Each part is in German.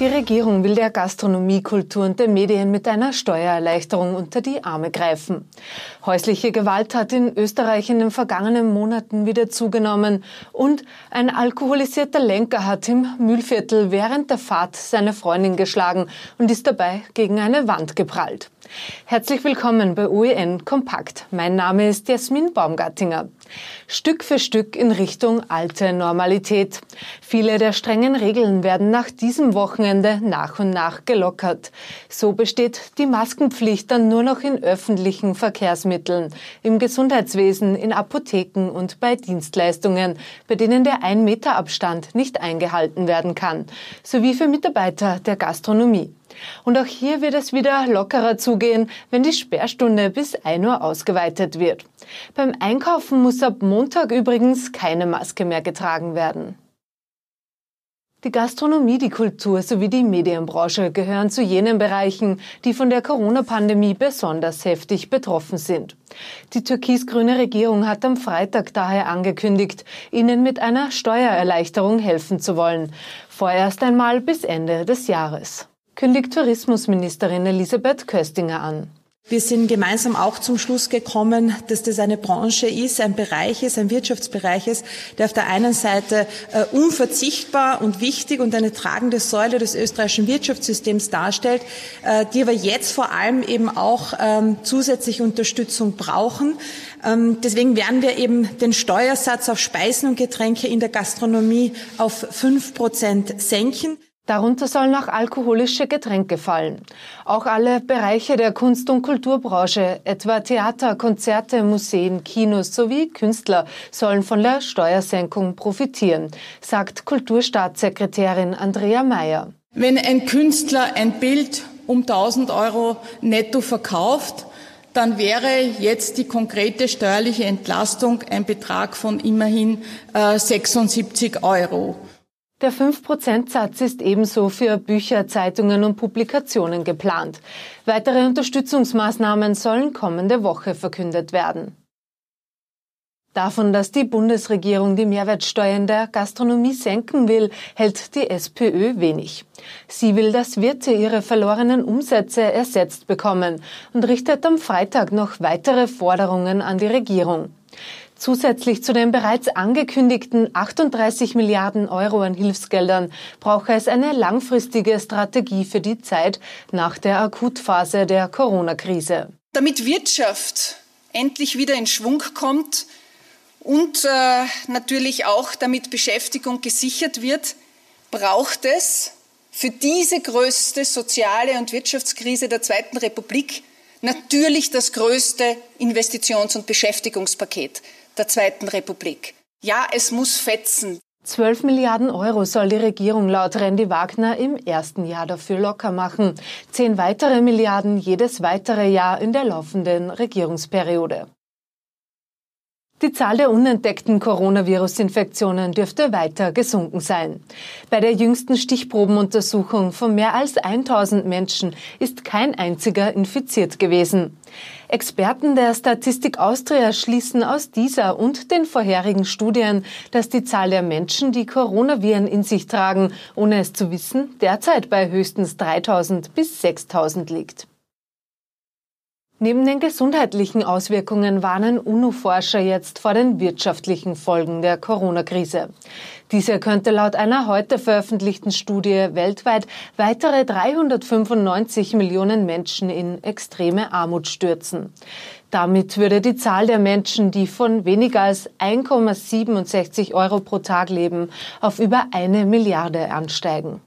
Die Regierung will der Gastronomie, Kultur und den Medien mit einer Steuererleichterung unter die Arme greifen. Häusliche Gewalt hat in Österreich in den vergangenen Monaten wieder zugenommen und ein alkoholisierter Lenker hat im Mühlviertel während der Fahrt seine Freundin geschlagen und ist dabei gegen eine Wand geprallt. Herzlich willkommen bei OEN Kompakt. Mein Name ist Jasmin Baumgartinger. Stück für Stück in Richtung alte Normalität. Viele der strengen Regeln werden nach diesem Wochenende nach und nach gelockert. So besteht die Maskenpflicht dann nur noch in öffentlichen Verkehrsmitteln, im Gesundheitswesen, in Apotheken und bei Dienstleistungen, bei denen der Ein-Meter-Abstand nicht eingehalten werden kann, sowie für Mitarbeiter der Gastronomie. Und auch hier wird es wieder lockerer zugehen, wenn die Sperrstunde bis 1 Uhr ausgeweitet wird. Beim Einkaufen muss ab Montag übrigens keine Maske mehr getragen werden. Die Gastronomie, die Kultur sowie die Medienbranche gehören zu jenen Bereichen, die von der Corona-Pandemie besonders heftig betroffen sind. Die türkis-grüne Regierung hat am Freitag daher angekündigt, ihnen mit einer Steuererleichterung helfen zu wollen. Vorerst einmal bis Ende des Jahres kündigt Tourismusministerin Elisabeth Köstinger an. Wir sind gemeinsam auch zum Schluss gekommen, dass das eine Branche ist, ein Bereich ist, ein Wirtschaftsbereich ist, der auf der einen Seite äh, unverzichtbar und wichtig und eine tragende Säule des österreichischen Wirtschaftssystems darstellt, äh, die aber jetzt vor allem eben auch ähm, zusätzliche Unterstützung brauchen. Ähm, deswegen werden wir eben den Steuersatz auf Speisen und Getränke in der Gastronomie auf fünf Prozent senken. Darunter sollen auch alkoholische Getränke fallen. Auch alle Bereiche der Kunst- und Kulturbranche, etwa Theater, Konzerte, Museen, Kinos sowie Künstler, sollen von der Steuersenkung profitieren, sagt Kulturstaatssekretärin Andrea Mayer. Wenn ein Künstler ein Bild um 1000 Euro netto verkauft, dann wäre jetzt die konkrete steuerliche Entlastung ein Betrag von immerhin äh, 76 Euro. Der 5%-Satz ist ebenso für Bücher, Zeitungen und Publikationen geplant. Weitere Unterstützungsmaßnahmen sollen kommende Woche verkündet werden. Davon, dass die Bundesregierung die Mehrwertsteuern der Gastronomie senken will, hält die SPÖ wenig. Sie will, dass Wirte ihre verlorenen Umsätze ersetzt bekommen und richtet am Freitag noch weitere Forderungen an die Regierung. Zusätzlich zu den bereits angekündigten 38 Milliarden Euro an Hilfsgeldern brauche es eine langfristige Strategie für die Zeit nach der Akutphase der Corona-Krise. Damit Wirtschaft endlich wieder in Schwung kommt und äh, natürlich auch damit Beschäftigung gesichert wird, braucht es für diese größte soziale und Wirtschaftskrise der Zweiten Republik natürlich das größte Investitions- und Beschäftigungspaket der Zweiten Republik. Ja, es muss fetzen. 12 Milliarden Euro soll die Regierung laut Randy Wagner im ersten Jahr dafür locker machen. Zehn weitere Milliarden jedes weitere Jahr in der laufenden Regierungsperiode. Die Zahl der unentdeckten Coronavirus-Infektionen dürfte weiter gesunken sein. Bei der jüngsten Stichprobenuntersuchung von mehr als 1000 Menschen ist kein einziger infiziert gewesen. Experten der Statistik Austria schließen aus dieser und den vorherigen Studien, dass die Zahl der Menschen, die Coronaviren in sich tragen, ohne es zu wissen, derzeit bei höchstens 3000 bis 6000 liegt. Neben den gesundheitlichen Auswirkungen warnen UNO-Forscher jetzt vor den wirtschaftlichen Folgen der Corona-Krise. Diese könnte laut einer heute veröffentlichten Studie weltweit weitere 395 Millionen Menschen in extreme Armut stürzen. Damit würde die Zahl der Menschen, die von weniger als 1,67 Euro pro Tag leben, auf über eine Milliarde ansteigen.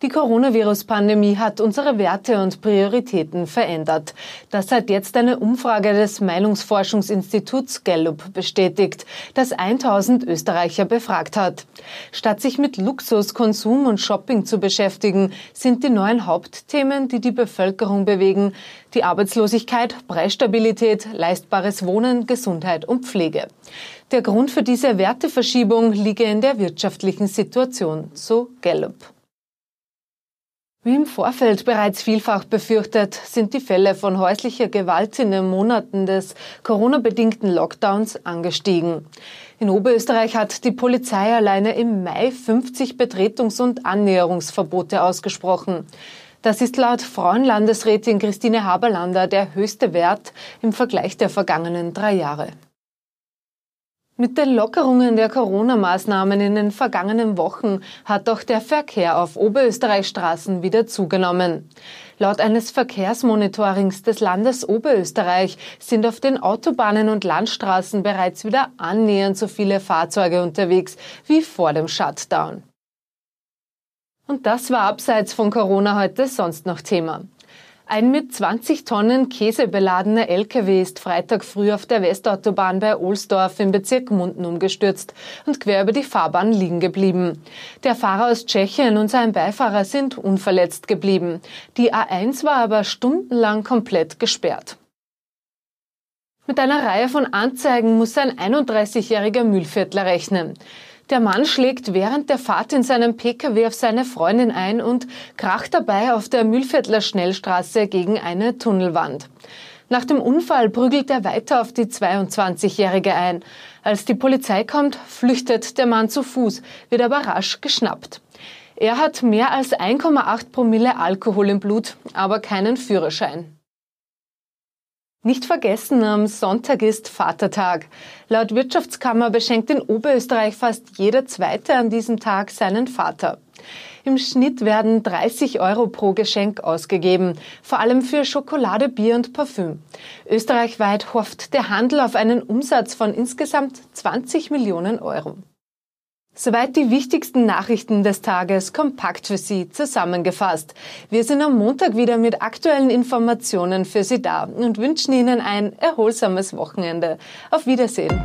Die Coronavirus-Pandemie hat unsere Werte und Prioritäten verändert. Das hat jetzt eine Umfrage des Meinungsforschungsinstituts Gallup bestätigt, das 1000 Österreicher befragt hat. Statt sich mit Luxus, Konsum und Shopping zu beschäftigen, sind die neuen Hauptthemen, die die Bevölkerung bewegen, die Arbeitslosigkeit, Preisstabilität, leistbares Wohnen, Gesundheit und Pflege. Der Grund für diese Werteverschiebung liege in der wirtschaftlichen Situation, so Gallup. Wie im Vorfeld bereits vielfach befürchtet, sind die Fälle von häuslicher Gewalt in den Monaten des Corona-bedingten Lockdowns angestiegen. In Oberösterreich hat die Polizei alleine im Mai 50 Betretungs- und Annäherungsverbote ausgesprochen. Das ist laut Frauenlandesrätin Christine Haberlander der höchste Wert im Vergleich der vergangenen drei Jahre. Mit den Lockerungen der Corona-Maßnahmen in den vergangenen Wochen hat auch der Verkehr auf Oberösterreichs Straßen wieder zugenommen. Laut eines Verkehrsmonitorings des Landes Oberösterreich sind auf den Autobahnen und Landstraßen bereits wieder annähernd so viele Fahrzeuge unterwegs wie vor dem Shutdown. Und das war abseits von Corona heute sonst noch Thema. Ein mit 20 Tonnen Käse beladener LKW ist Freitag früh auf der Westautobahn bei Ohlsdorf im Bezirk Munden umgestürzt und quer über die Fahrbahn liegen geblieben. Der Fahrer aus Tschechien und sein Beifahrer sind unverletzt geblieben. Die A1 war aber stundenlang komplett gesperrt. Mit einer Reihe von Anzeigen muss ein 31-jähriger Mühlviertler rechnen. Der Mann schlägt während der Fahrt in seinem Pkw auf seine Freundin ein und kracht dabei auf der Mühlviertler Schnellstraße gegen eine Tunnelwand. Nach dem Unfall prügelt er weiter auf die 22-Jährige ein. Als die Polizei kommt, flüchtet der Mann zu Fuß, wird aber rasch geschnappt. Er hat mehr als 1,8 Promille Alkohol im Blut, aber keinen Führerschein. Nicht vergessen, am Sonntag ist Vatertag. Laut Wirtschaftskammer beschenkt in Oberösterreich fast jeder Zweite an diesem Tag seinen Vater. Im Schnitt werden 30 Euro pro Geschenk ausgegeben, vor allem für Schokolade, Bier und Parfüm. Österreichweit hofft der Handel auf einen Umsatz von insgesamt 20 Millionen Euro. Soweit die wichtigsten Nachrichten des Tages kompakt für Sie zusammengefasst. Wir sind am Montag wieder mit aktuellen Informationen für Sie da und wünschen Ihnen ein erholsames Wochenende. Auf Wiedersehen.